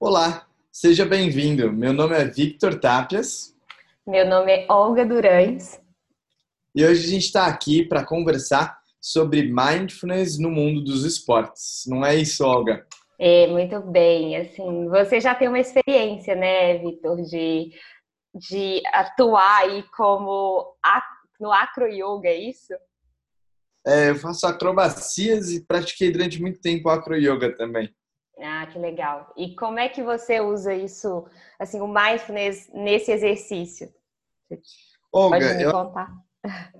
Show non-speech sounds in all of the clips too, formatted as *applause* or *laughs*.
Olá, seja bem-vindo. Meu nome é Victor Tapias. Meu nome é Olga Durães. E hoje a gente está aqui para conversar sobre mindfulness no mundo dos esportes. Não é isso, Olga? É, muito bem. Assim, você já tem uma experiência, né, Victor, de, de atuar aí como no acro yoga, é isso? É, eu faço acrobacias e pratiquei durante muito tempo acro yoga também. Ah, que legal. E como é que você usa isso, assim, o mindfulness nesse exercício? Olga, Pode me eu, contar?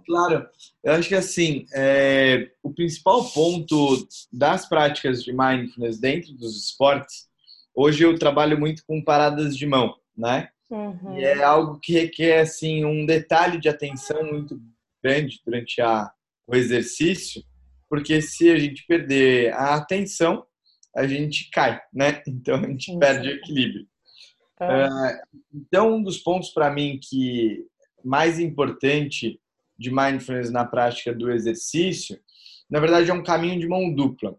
Claro, eu acho que assim, é, o principal ponto das práticas de mindfulness dentro dos esportes, hoje eu trabalho muito com paradas de mão, né? Uhum. E é algo que requer assim um detalhe de atenção muito grande durante a, o exercício, porque se a gente perder a atenção, a gente cai, né? *laughs* Então a gente Sim. perde o equilíbrio. É. então, um dos pontos para mim que mais importante de mindfulness na prática do exercício, na verdade é um caminho de mão dupla.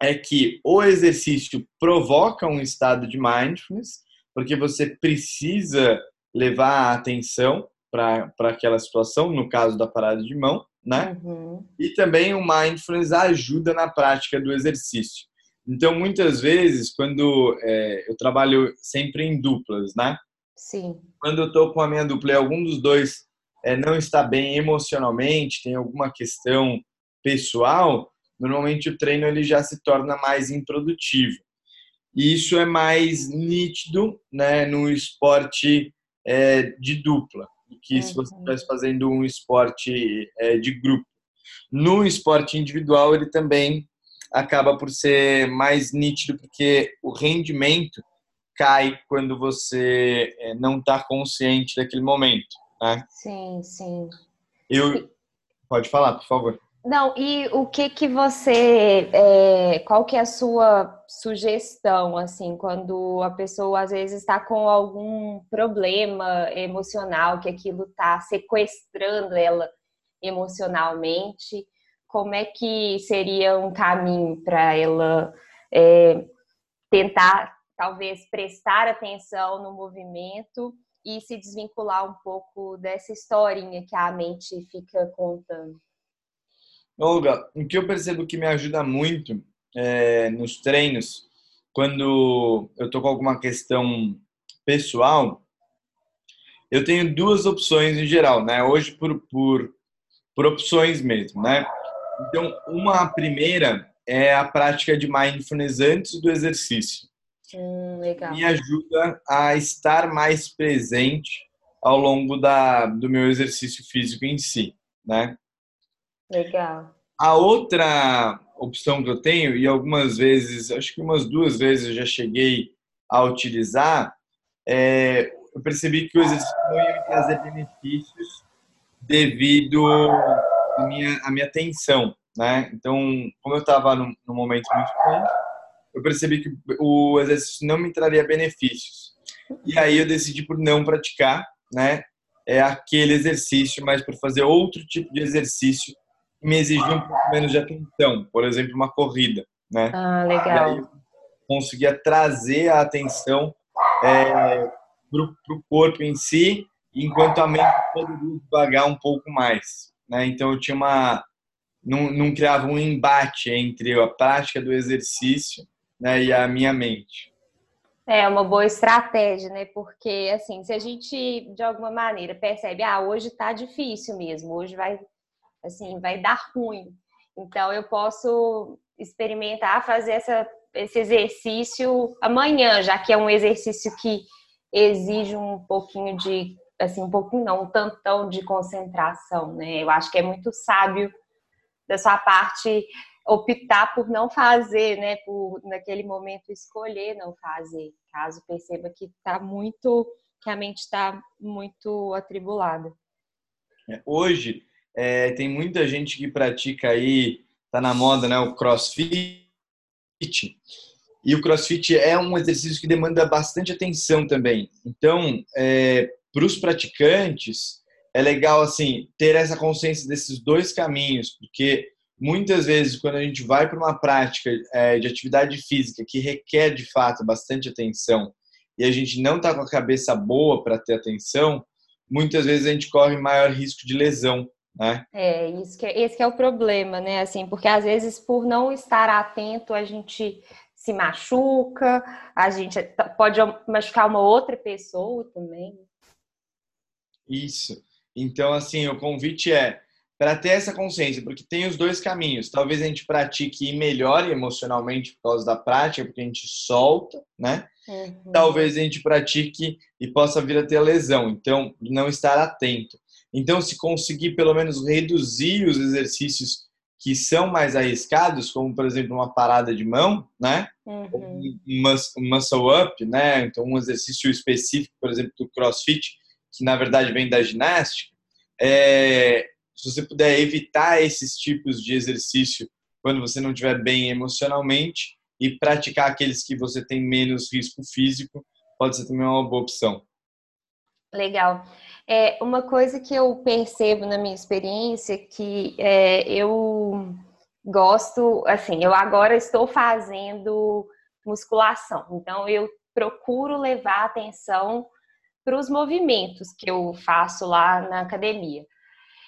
É que o exercício provoca um estado de mindfulness, porque você precisa levar a atenção para aquela situação, no caso da parada de mão, né? Uhum. E também o mindfulness ajuda na prática do exercício. Então, muitas vezes, quando é, eu trabalho sempre em duplas, né? Sim. Quando eu estou com a minha dupla e algum dos dois é, não está bem emocionalmente, tem alguma questão pessoal, normalmente o treino ele já se torna mais improdutivo. E isso é mais nítido né, no esporte é, de dupla, do que se você estivesse fazendo um esporte é, de grupo. No esporte individual, ele também acaba por ser mais nítido, porque o rendimento cai quando você é, não está consciente daquele momento. Né? Sim, sim. Eu... Pode falar, por favor. Não, e o que que você, é, qual que é a sua sugestão, assim, quando a pessoa às vezes está com algum problema emocional, que aquilo está sequestrando ela emocionalmente, como é que seria um caminho para ela é, tentar, talvez, prestar atenção no movimento e se desvincular um pouco dessa historinha que a mente fica contando? Olga, o que eu percebo que me ajuda muito é, nos treinos, quando eu tô com alguma questão pessoal, eu tenho duas opções em geral, né? Hoje por, por, por opções mesmo, né? Então, uma primeira é a prática de mindfulness antes do exercício. Hum, legal. Me ajuda a estar mais presente ao longo da, do meu exercício físico em si, né? Legal. A outra opção que eu tenho, e algumas vezes, acho que umas duas vezes eu já cheguei a utilizar, é, eu percebi que o exercício não ia me trazer benefícios devido a minha, a minha atenção, né? Então, como eu estava num, num, momento muito bom, eu percebi que o exercício não me traria benefícios. E aí eu decidi por não praticar, né? É aquele exercício, mas por fazer outro tipo de exercício que me exigia um pouco menos de atenção, por exemplo, uma corrida, né? Ah, legal. E aí eu conseguia trazer a atenção é, para o corpo em si, enquanto a mente poderia devagar um pouco mais né? Então eu tinha uma não, não criava um embate entre a prática do exercício né, e a minha mente. É uma boa estratégia, né? Porque assim, se a gente de alguma maneira percebe, ah, hoje tá difícil mesmo, hoje vai assim, vai dar ruim. Então eu posso experimentar fazer essa, esse exercício amanhã, já que é um exercício que exige um pouquinho de assim, um pouquinho não, um tantão de concentração, né? Eu acho que é muito sábio da sua parte optar por não fazer, né? Por naquele momento escolher não fazer, caso perceba que está muito, que a mente está muito atribulada. É, hoje é, tem muita gente que pratica aí, tá na moda, né? O CrossFit. E o CrossFit é um exercício que demanda bastante atenção também. Então, é, para os praticantes, é legal assim ter essa consciência desses dois caminhos, porque muitas vezes, quando a gente vai para uma prática é, de atividade física que requer de fato bastante atenção e a gente não está com a cabeça boa para ter atenção, muitas vezes a gente corre maior risco de lesão. Né? É, isso que é, esse que é o problema, né? Assim, porque às vezes por não estar atento a gente se machuca, a gente pode machucar uma outra pessoa também. Isso. Então, assim, o convite é para ter essa consciência, porque tem os dois caminhos. Talvez a gente pratique e melhore emocionalmente por causa da prática, porque a gente solta, né? Uhum. Talvez a gente pratique e possa vir a ter lesão, então não estar atento. Então, se conseguir pelo menos reduzir os exercícios que são mais arriscados, como por exemplo uma parada de mão, né? Uhum. Um muscle up, né? Então, um exercício específico, por exemplo, do CrossFit, que na verdade vem da ginástica. É, se você puder evitar esses tipos de exercício quando você não estiver bem emocionalmente e praticar aqueles que você tem menos risco físico, pode ser também uma boa opção. Legal. É, uma coisa que eu percebo na minha experiência que é, eu gosto, assim, eu agora estou fazendo musculação, então eu procuro levar atenção para os movimentos que eu faço lá na academia.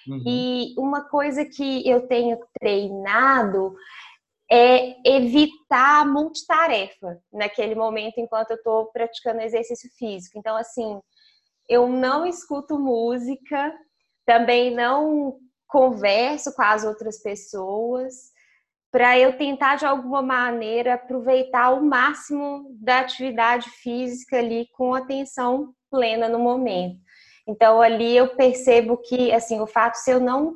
Uhum. E uma coisa que eu tenho treinado é evitar multitarefa naquele momento enquanto eu estou praticando exercício físico. Então, assim, eu não escuto música, também não converso com as outras pessoas, para eu tentar de alguma maneira aproveitar o máximo da atividade física ali com atenção plena no momento. Então ali eu percebo que assim o fato se eu não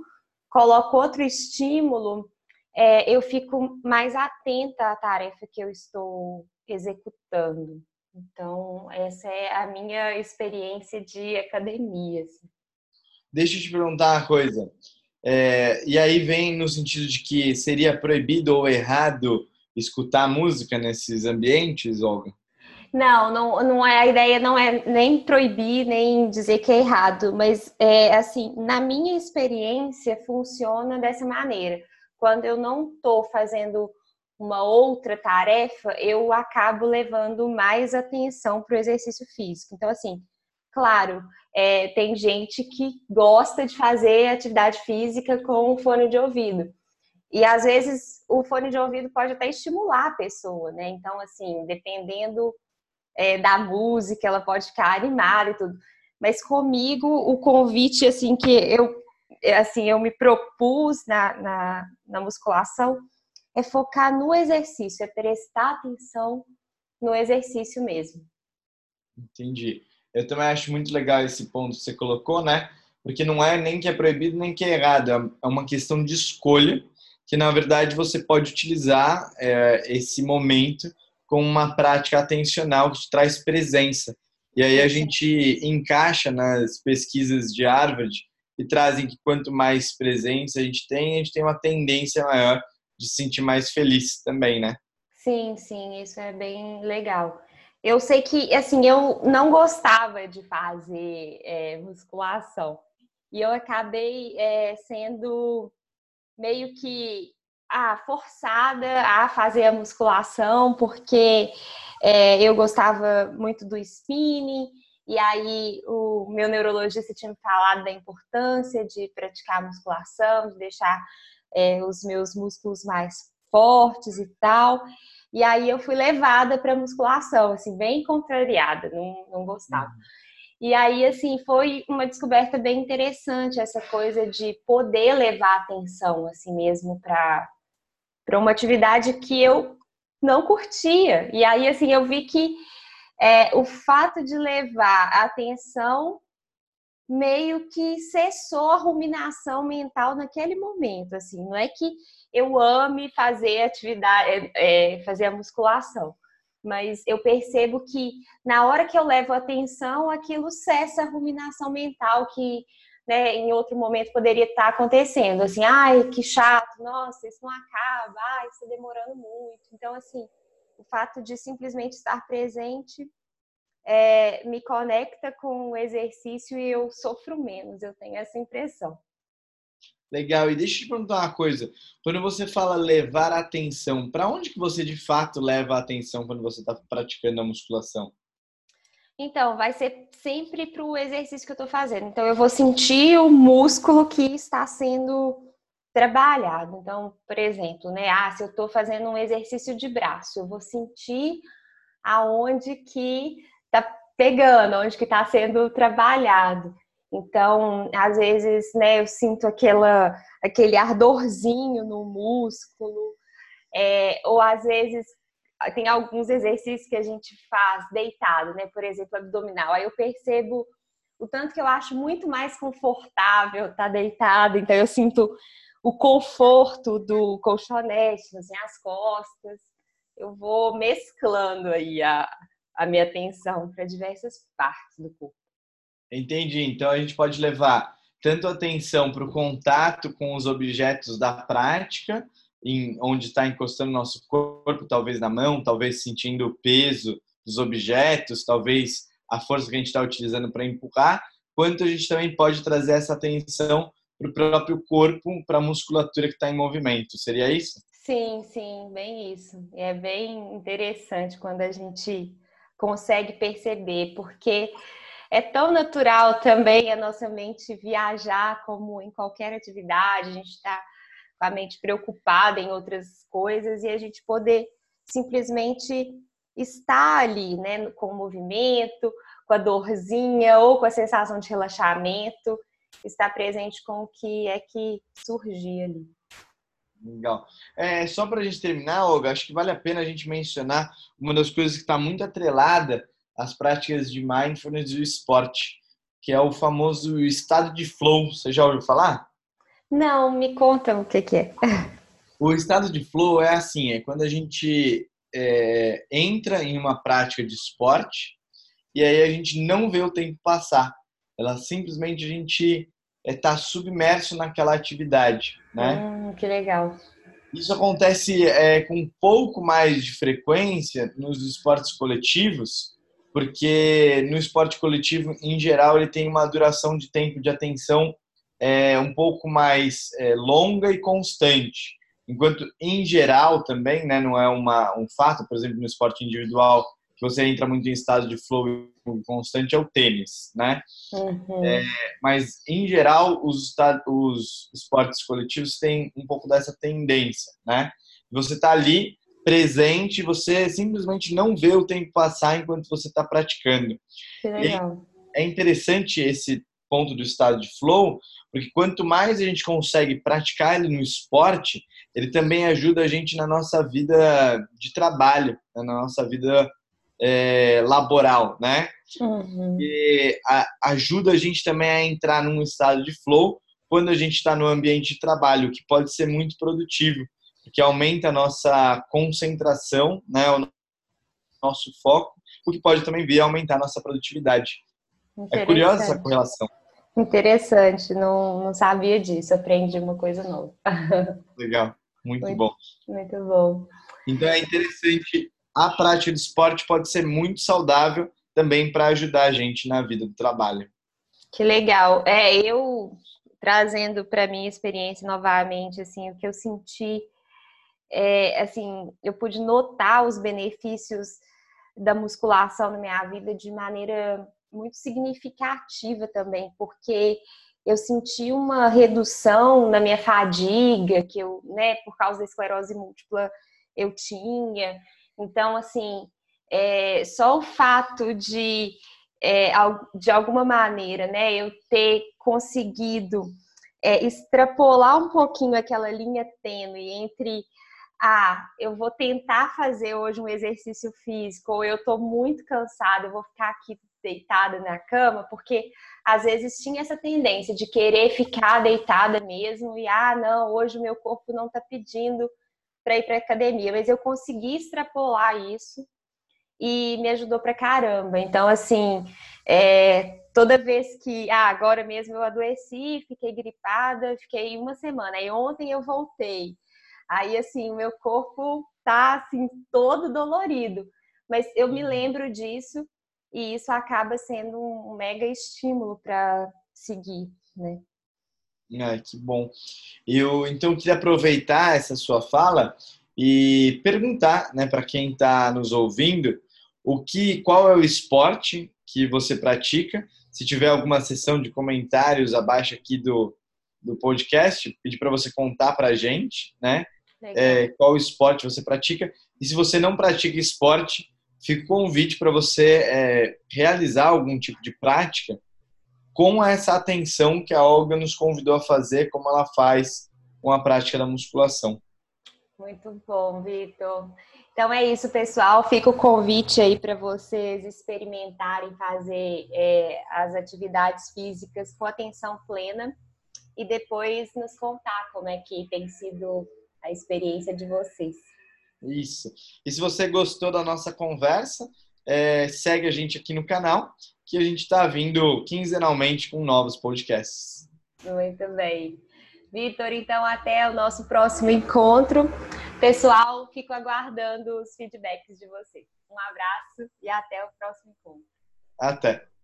coloco outro estímulo, é, eu fico mais atenta à tarefa que eu estou executando. Então essa é a minha experiência de academia. Assim. Deixa eu te perguntar uma coisa. É, e aí vem no sentido de que seria proibido ou errado escutar música nesses ambientes, Olga? Não, não, não é a ideia não é nem proibir nem dizer que é errado, mas é assim, na minha experiência funciona dessa maneira. Quando eu não estou fazendo uma outra tarefa, eu acabo levando mais atenção para o exercício físico. Então, assim, claro, é, tem gente que gosta de fazer atividade física com fone de ouvido. E às vezes o fone de ouvido pode até estimular a pessoa, né? Então, assim, dependendo é, da música, ela pode ficar animada e tudo. Mas comigo, o convite, assim, que eu, assim, eu me propus na, na, na musculação é focar no exercício, é prestar atenção no exercício mesmo. Entendi. Eu também acho muito legal esse ponto que você colocou, né? Porque não é nem que é proibido nem que é errado, é uma questão de escolha que na verdade você pode utilizar é, esse momento com uma prática atencional que te traz presença. E aí a gente encaixa nas pesquisas de Harvard que trazem que quanto mais presença a gente tem, a gente tem uma tendência maior de se sentir mais feliz também, né? Sim, sim, isso é bem legal. Eu sei que, assim, eu não gostava de fazer é, musculação. E eu acabei é, sendo meio que ah, forçada a fazer a musculação, porque é, eu gostava muito do spinning, e aí o meu neurologista tinha me falado da importância de praticar musculação, de deixar é, os meus músculos mais fortes e tal. E aí eu fui levada para musculação, assim, bem contrariada, não, não gostava. Uhum. E aí, assim, foi uma descoberta bem interessante essa coisa de poder levar atenção, assim mesmo, para para uma atividade que eu não curtia. E aí, assim, eu vi que é, o fato de levar a atenção meio que cessou a ruminação mental naquele momento, assim, não é que eu ame fazer atividade, é, é, fazer a musculação, mas eu percebo que na hora que eu levo atenção, aquilo cessa a ruminação mental que né, em outro momento poderia estar acontecendo, assim, ai, que chato, nossa, isso não acaba, ai, isso está demorando muito. Então, assim, o fato de simplesmente estar presente é, me conecta com o exercício e eu sofro menos, eu tenho essa impressão. Legal. E deixa eu te perguntar uma coisa. Quando você fala levar atenção, para onde que você de fato leva a atenção quando você está praticando a musculação? Então, vai ser sempre para o exercício que eu estou fazendo. Então, eu vou sentir o músculo que está sendo trabalhado. Então, por exemplo, né? Ah, se eu estou fazendo um exercício de braço, eu vou sentir aonde que está pegando, onde que está sendo trabalhado. Então, às vezes, né, eu sinto aquela, aquele ardorzinho no músculo, é, ou às vezes tem alguns exercícios que a gente faz deitado, né? Por exemplo, abdominal. Aí eu percebo o tanto que eu acho muito mais confortável estar tá deitado. Então eu sinto o conforto do colchonete, assim, as costas. Eu vou mesclando aí a, a minha atenção para diversas partes do corpo. Entendi. Então a gente pode levar tanto atenção para o contato com os objetos da prática, em onde está encostando nosso corpo, talvez na mão, talvez sentindo o peso dos objetos, talvez a força que a gente está utilizando para empurrar, quanto a gente também pode trazer essa atenção para o próprio corpo, para a musculatura que está em movimento. Seria isso? Sim, sim, bem isso. É bem interessante quando a gente consegue perceber, porque é tão natural também a nossa mente viajar como em qualquer atividade, a gente está com a mente preocupada em outras coisas e a gente poder simplesmente estar ali, né, com o movimento, com a dorzinha ou com a sensação de relaxamento, estar presente com o que é que surgir ali. Legal. É, só para a gente terminar, Olga, acho que vale a pena a gente mencionar uma das coisas que está muito atrelada às práticas de mindfulness e esporte, que é o famoso estado de flow. Você já ouviu falar? Não, me conta o que, que é. O estado de flow é assim, é quando a gente é, entra em uma prática de esporte e aí a gente não vê o tempo passar. Ela simplesmente a gente está é, submerso naquela atividade, né? Hum, que legal. Isso acontece é, com um pouco mais de frequência nos esportes coletivos, porque no esporte coletivo, em geral, ele tem uma duração de tempo de atenção é, um pouco mais é, longa e constante. Enquanto, em geral, também, né, não é uma, um fato, por exemplo, no esporte individual, que você entra muito em estado de flow constante, é o tênis, né? Uhum. É, mas, em geral, os, os esportes coletivos têm um pouco dessa tendência, né? Você está ali presente, você simplesmente não vê o tempo passar enquanto você está praticando. Que legal. E é interessante esse ponto do estado de flow, porque quanto mais a gente consegue praticar ele no esporte, ele também ajuda a gente na nossa vida de trabalho, né? na nossa vida é, laboral, né? Uhum. E a, ajuda a gente também a entrar num estado de flow quando a gente está no ambiente de trabalho, que pode ser muito produtivo, porque aumenta a nossa concentração, né? O nosso foco, o que pode também vir a aumentar a nossa produtividade. É curiosa essa correlação. Interessante, não, não sabia disso, aprendi uma coisa nova. *laughs* Legal, muito, muito bom. Muito bom. Então é interessante, a prática de esporte pode ser muito saudável também para ajudar a gente na vida do trabalho. Que legal. É, eu trazendo para minha experiência novamente, assim, o que eu senti é, assim, eu pude notar os benefícios da musculação na minha vida de maneira muito significativa também, porque eu senti uma redução na minha fadiga, que eu, né, por causa da esclerose múltipla, eu tinha. Então, assim, é, só o fato de, é, de alguma maneira, né, eu ter conseguido é, extrapolar um pouquinho aquela linha tênue entre ah, eu vou tentar fazer hoje um exercício físico, ou eu tô muito cansada, eu vou ficar aqui deitada na cama, porque às vezes tinha essa tendência de querer ficar deitada mesmo e ah, não, hoje o meu corpo não está pedindo para ir para academia, mas eu consegui extrapolar isso e me ajudou para caramba. Então, assim, é, toda vez que, ah, agora mesmo eu adoeci, fiquei gripada, fiquei uma semana, aí ontem eu voltei. Aí, assim, o meu corpo tá, assim, todo dolorido. Mas eu me uhum. lembro disso e isso acaba sendo um mega estímulo para seguir, né? Ah, que bom. Eu então queria aproveitar essa sua fala e perguntar, né, para quem está nos ouvindo, o que, qual é o esporte que você pratica? Se tiver alguma sessão de comentários abaixo aqui do, do podcast, pedir para você contar para a gente, né? É, qual esporte você pratica. E se você não pratica esporte, fica o convite para você é, realizar algum tipo de prática com essa atenção que a Olga nos convidou a fazer, como ela faz com a prática da musculação. Muito bom, Vitor. Então é isso, pessoal. Fica o convite aí para vocês experimentarem fazer é, as atividades físicas com atenção plena e depois nos contar como é que tem sido a experiência de vocês. Isso. E se você gostou da nossa conversa, é, segue a gente aqui no canal, que a gente está vindo quinzenalmente com novos podcasts. Muito bem. Vitor, então até o nosso próximo encontro. Pessoal, fico aguardando os feedbacks de vocês. Um abraço e até o próximo encontro. Até.